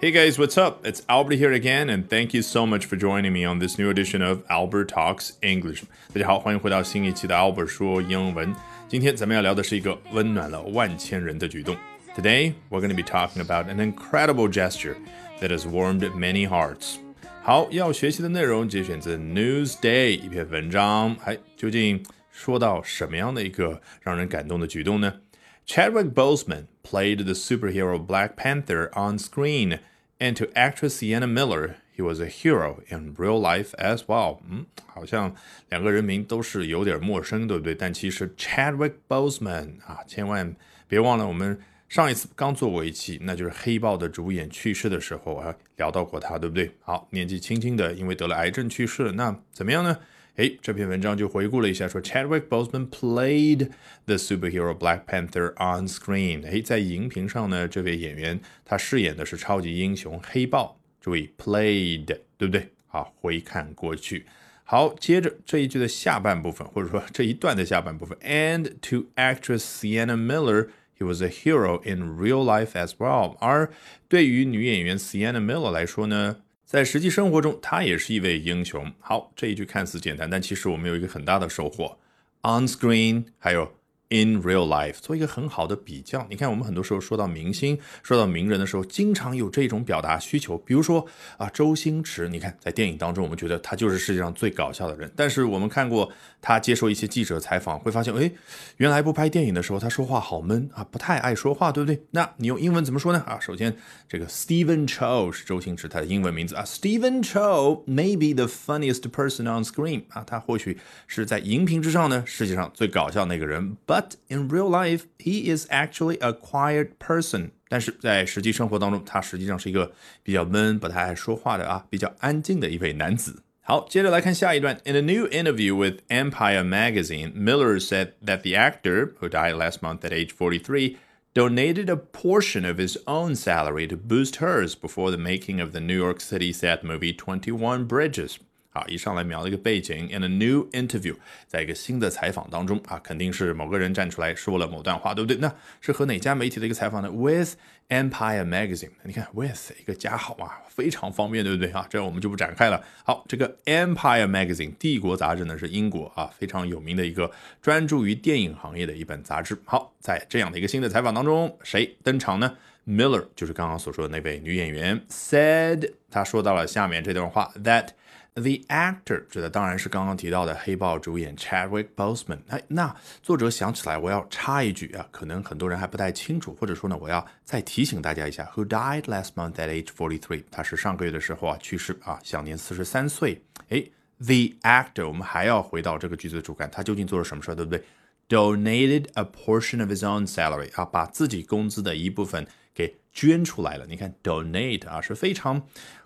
Hey guys, what's up? It's Albert here again, and thank you so much for joining me on this new edition of Albert Talks English. 大家好，欢迎回到新一期的 Albert 说英文。今天咱们要聊的是一个温暖了万千人的举动。Today we're going to be talking about an incredible gesture that has warmed many hearts. 好，要学习的内容节选自 Newsday 一篇文章。哎，究竟说到什么样的一个让人感动的举动呢？Chadwick Boseman played the superhero Black Panther on screen and to actress Sienna Miller, he was a hero in real life as well. 嗯，好像两个人名都是有点陌生，对不对？但其实 Chadwick Boseman 啊，千万别忘了，我们上一次刚做过一期，那就是黑豹的主演去世的时候啊，聊到过他，对不对？好，年纪轻轻的，因为得了癌症去世了，那怎么样呢？哎，这篇文章就回顾了一下，说 Chadwick Boseman played the superhero Black Panther on screen。哎，在荧屏上呢，这位演员他饰演的是超级英雄黑豹。注意 played，对不对？好，回看过去。好，接着这一句的下半部分，或者说这一段的下半部分，and to actress Sienna Miller。He was a hero in real life as well。而对于女演员 Sienna Miller 来说呢，在实际生活中，他也是一位英雄。好，这一句看似简单，但其实我们有一个很大的收获：on screen，还有。In real life，做一个很好的比较。你看，我们很多时候说到明星、说到名人的时候，经常有这种表达需求。比如说啊，周星驰，你看在电影当中，我们觉得他就是世界上最搞笑的人。但是我们看过他接受一些记者采访，会发现，哎，原来不拍电影的时候，他说话好闷啊，不太爱说话，对不对？那你用英文怎么说呢？啊，首先这个 Stephen Chow 是周星驰他的英文名字啊，Stephen Chow may be the funniest person on screen 啊，他或许是在荧屏之上呢，世界上最搞笑那个人，but But in real life, he is actually a quiet person. 但是在实际生活当中，他实际上是一个比较闷、不太爱说话的啊，比较安静的一位男子。好，接着来看下一段。In a new interview with Empire magazine, Miller said that the actor, who died last month at age 43, donated a portion of his own salary to boost hers before the making of the New York City set movie 21 Bridges. 好，一上来描了一个背景，in a new interview，在一个新的采访当中啊，肯定是某个人站出来说了某段话，对不对？那是和哪家媒体的一个采访呢？With Empire Magazine，你看，with 一个加号啊，非常方便，对不对啊？这样我们就不展开了。好，这个 Empire Magazine 帝国杂志呢，是英国啊非常有名的一个专注于电影行业的一本杂志。好，在这样的一个新的采访当中，谁登场呢？Miller 就是刚刚所说的那位女演员，said 她说到了下面这段话，that。The actor 指的当然是刚刚提到的黑豹主演 Chadwick Boseman。哎，那作者想起来，我要插一句啊，可能很多人还不太清楚，或者说呢，我要再提醒大家一下，Who died last month at age forty-three？他是上个月的时候啊去世啊，享年四十三岁。哎，The actor，我们还要回到这个句子的主干，他究竟做了什么事儿，对不对？Donated a portion of his own salary 啊，把自己工资的一部分给捐出来了。你看，donate 啊是非常。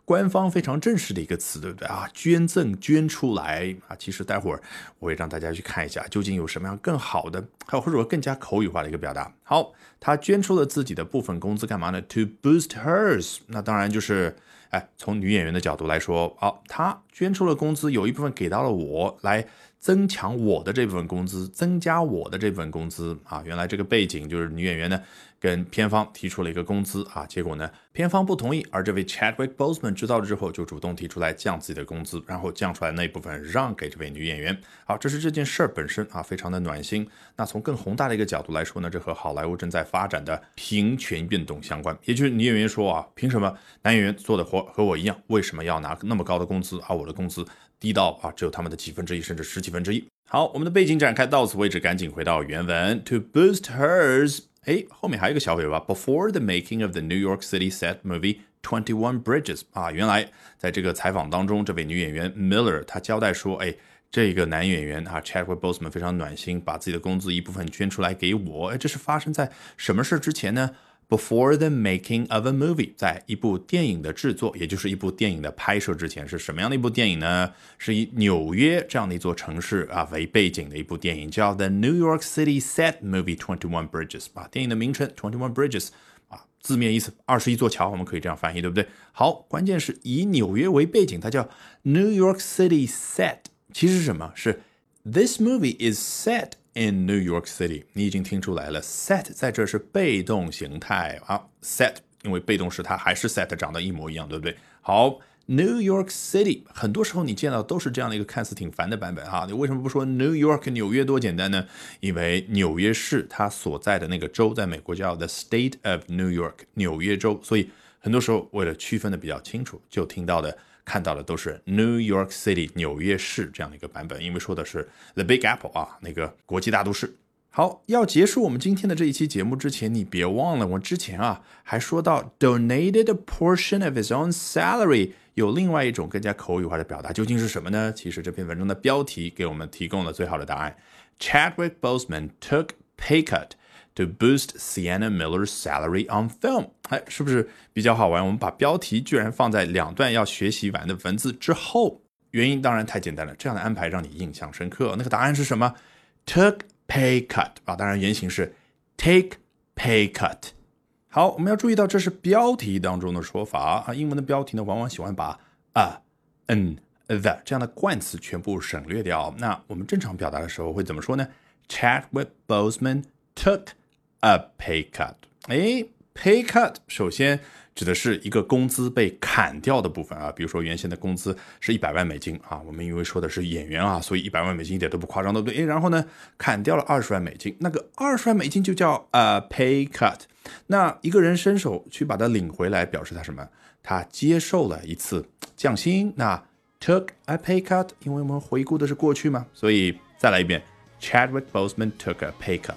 官方非常正式的一个词，对不对啊？捐赠捐出来啊！其实待会儿我会让大家去看一下，究竟有什么样更好的，还有或者说更加口语化的一个表达。好，他捐出了自己的部分工资干嘛呢？To boost hers，那当然就是，哎，从女演员的角度来说，好，她捐出了工资，有一部分给到了我，来增强我的这部分工资，增加我的这部分工资啊。原来这个背景就是女演员呢。跟片方提出了一个工资啊，结果呢，片方不同意，而这位 Chadwick Boseman 知道了之后，就主动提出来降自己的工资，然后降出来那一部分让给这位女演员。好，这是这件事儿本身啊，非常的暖心。那从更宏大的一个角度来说呢，这和好莱坞正在发展的平权运动相关。也就是女演员说啊，凭什么男演员做的活和我一样，为什么要拿那么高的工资，而我的工资低到啊只有他们的几分之一甚至十几分之一？好，我们的背景展开到此为止，赶紧回到原文，To boost hers。哎，后面还有一个小尾巴。Before the making of the New York City set movie Twenty One Bridges，啊，原来在这个采访当中，这位女演员 Miller 她交代说，哎，这个男演员啊 Chadwick Boseman 非常暖心，把自己的工资一部分捐出来给我。哎，这是发生在什么事之前呢？Before the making of a movie，在一部电影的制作，也就是一部电影的拍摄之前，是什么样的一部电影呢？是以纽约这样的一座城市啊为背景的一部电影，叫 The New York City Set Movie Twenty One Bridges。啊，电影的名称 Twenty One Bridges，啊，字面意思二十一座桥，我们可以这样翻译，对不对？好，关键是以纽约为背景，它叫 New York City Set，其实是什么？是 This movie is set。In New York City，你已经听出来了，set 在这是被动形态啊，set 因为被动时它还是 set 长得一模一样，对不对？好，New York City，很多时候你见到都是这样的一个看似挺烦的版本哈。你为什么不说 New York 纽约多简单呢？因为纽约市它所在的那个州在美国叫 The State of New York，纽约州，所以很多时候为了区分的比较清楚，就听到的。看到的都是 New York City 纽约市这样的一个版本，因为说的是 The Big Apple 啊，那个国际大都市。好，要结束我们今天的这一期节目之前，你别忘了，我之前啊还说到 donated a portion of his own salary，有另外一种更加口语化的表达，究竟是什么呢？其实这篇文章的标题给我们提供了最好的答案。Chadwick Boseman took pay cut。To boost Sienna Miller's salary on film，哎，是不是比较好玩？我们把标题居然放在两段要学习完的文字之后，原因当然太简单了。这样的安排让你印象深刻。那个答案是什么？Took pay cut 啊，当然原型是 take pay cut。好，我们要注意到这是标题当中的说法啊。英文的标题呢，往往喜欢把 a、an、the 这样的冠词全部省略掉。那我们正常表达的时候会怎么说呢？Chadwick Boseman took A pay cut，哎，pay cut 首先指的是一个工资被砍掉的部分啊，比如说原先的工资是一百万美金啊，我们因为说的是演员啊，所以一百万美金一点都不夸张，对不对？哎，然后呢，砍掉了二十万美金，那个二十万美金就叫 a pay cut。那一个人伸手去把它领回来，表示他什么？他接受了一次降薪。那 took a pay cut，因为我们回顾的是过去嘛，所以再来一遍，Chadwick Boseman took a pay cut。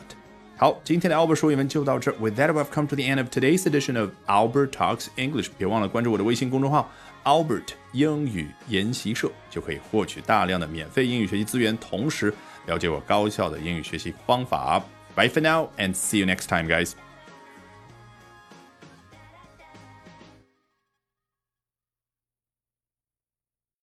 好，今天的 Albert 说英文就到这。With that, we've come to the end of today's edition of Albert Talks English。别忘了关注我的微信公众号 Albert 英语研习社，就可以获取大量的免费英语学习资源，同时了解我高效的英语学习方法。Bye for now, and see you next time, guys.